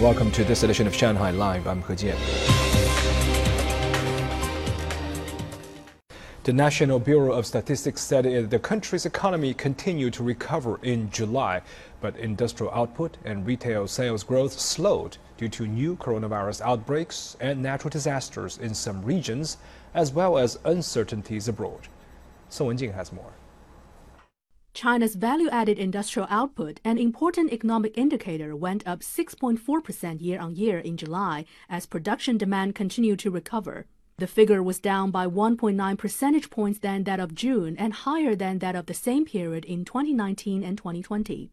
Welcome to this edition of Shanghai Live. I'm He Jian. The National Bureau of Statistics said the country's economy continued to recover in July, but industrial output and retail sales growth slowed due to new coronavirus outbreaks and natural disasters in some regions, as well as uncertainties abroad. Song Wenjing has more. China's value-added industrial output, an important economic indicator, went up 6.4% year-on-year in July as production demand continued to recover. The figure was down by 1.9 percentage points than that of June and higher than that of the same period in 2019 and 2020.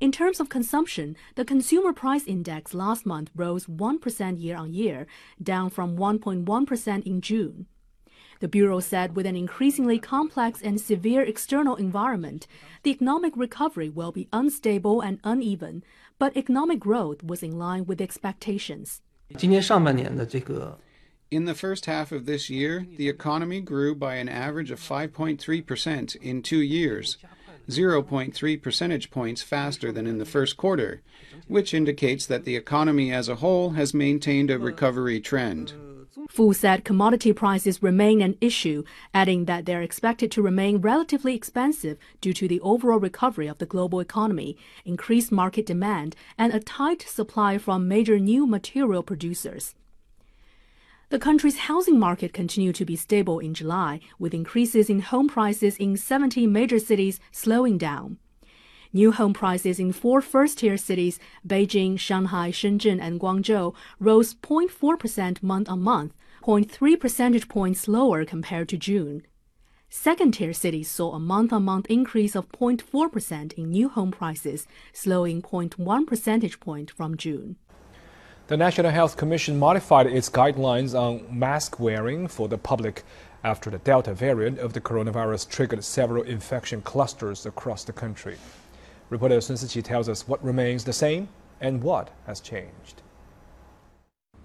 In terms of consumption, the consumer price index last month rose 1% year-on-year, down from 1.1% in June. The Bureau said with an increasingly complex and severe external environment, the economic recovery will be unstable and uneven, but economic growth was in line with expectations. In the first half of this year, the economy grew by an average of 5.3% in two years, 0.3 percentage points faster than in the first quarter, which indicates that the economy as a whole has maintained a recovery trend. Fu said commodity prices remain an issue, adding that they're expected to remain relatively expensive due to the overall recovery of the global economy, increased market demand, and a tight supply from major new material producers. The country's housing market continued to be stable in July, with increases in home prices in 70 major cities slowing down. New home prices in four first tier cities, Beijing, Shanghai, Shenzhen, and Guangzhou, rose 0.4% month on month, 0.3 percentage points lower compared to June. Second tier cities saw a month on month increase of 0.4% in new home prices, slowing 0.1 percentage point from June. The National Health Commission modified its guidelines on mask wearing for the public after the Delta variant of the coronavirus triggered several infection clusters across the country. Reporter Sun Siqi tells us what remains the same and what has changed.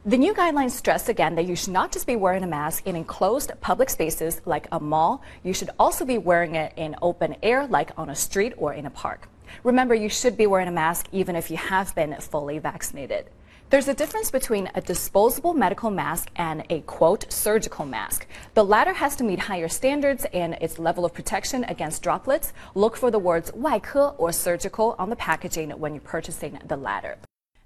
The new guidelines stress again that you should not just be wearing a mask in enclosed public spaces like a mall, you should also be wearing it in open air like on a street or in a park. Remember, you should be wearing a mask even if you have been fully vaccinated. There's a difference between a disposable medical mask and a quote surgical mask. The latter has to meet higher standards in its level of protection against droplets. Look for the words 外科 or surgical on the packaging when you're purchasing the latter.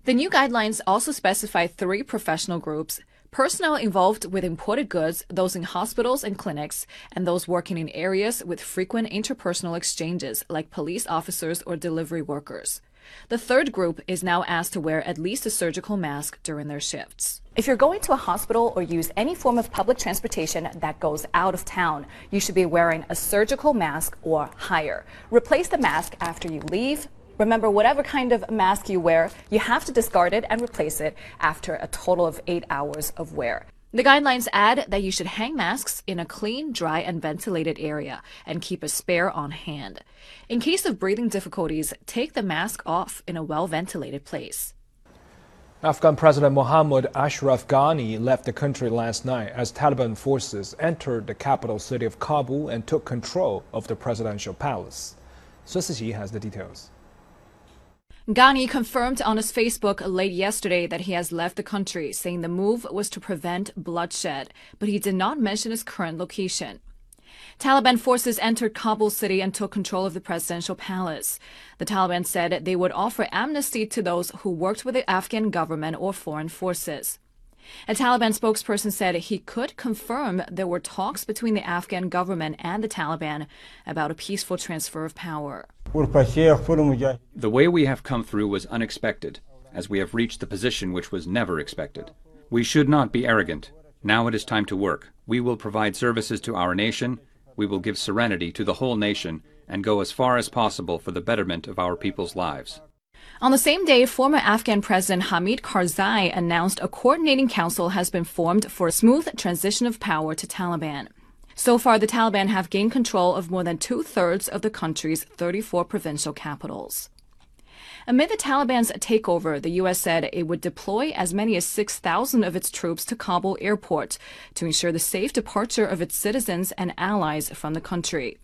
The new guidelines also specify three professional groups personnel involved with imported goods, those in hospitals and clinics, and those working in areas with frequent interpersonal exchanges, like police officers or delivery workers. The third group is now asked to wear at least a surgical mask during their shifts. If you're going to a hospital or use any form of public transportation that goes out of town, you should be wearing a surgical mask or higher. Replace the mask after you leave. Remember, whatever kind of mask you wear, you have to discard it and replace it after a total of eight hours of wear. The guidelines add that you should hang masks in a clean, dry, and ventilated area and keep a spare on hand. In case of breathing difficulties, take the mask off in a well ventilated place. Afghan President Mohammad Ashraf Ghani left the country last night as Taliban forces entered the capital city of Kabul and took control of the presidential palace. Sun Siqi has the details. Ghani confirmed on his Facebook late yesterday that he has left the country, saying the move was to prevent bloodshed, but he did not mention his current location. Taliban forces entered Kabul city and took control of the presidential palace. The Taliban said they would offer amnesty to those who worked with the Afghan government or foreign forces. A Taliban spokesperson said he could confirm there were talks between the Afghan government and the Taliban about a peaceful transfer of power. The way we have come through was unexpected, as we have reached the position which was never expected. We should not be arrogant. Now it is time to work. We will provide services to our nation, we will give serenity to the whole nation, and go as far as possible for the betterment of our people's lives. On the same day, former Afghan President Hamid Karzai announced a coordinating council has been formed for a smooth transition of power to Taliban. So far, the Taliban have gained control of more than two thirds of the country's 34 provincial capitals. Amid the Taliban's takeover, the U.S. said it would deploy as many as 6,000 of its troops to Kabul airport to ensure the safe departure of its citizens and allies from the country.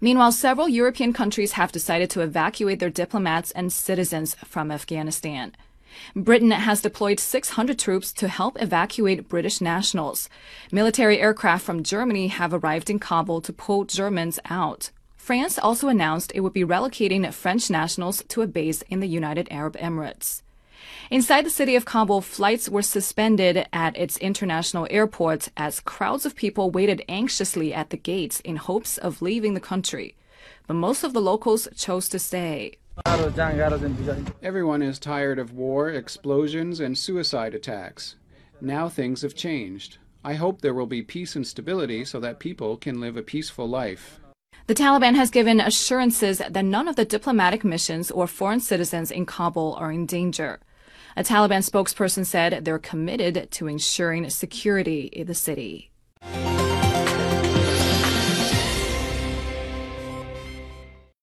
Meanwhile, several European countries have decided to evacuate their diplomats and citizens from Afghanistan. Britain has deployed 600 troops to help evacuate British nationals. Military aircraft from Germany have arrived in Kabul to pull Germans out. France also announced it would be relocating French nationals to a base in the United Arab Emirates. Inside the city of Kabul, flights were suspended at its international airport as crowds of people waited anxiously at the gates in hopes of leaving the country. But most of the locals chose to stay. Everyone is tired of war, explosions, and suicide attacks. Now things have changed. I hope there will be peace and stability so that people can live a peaceful life. The Taliban has given assurances that none of the diplomatic missions or foreign citizens in Kabul are in danger. A Taliban spokesperson said they're committed to ensuring security in the city.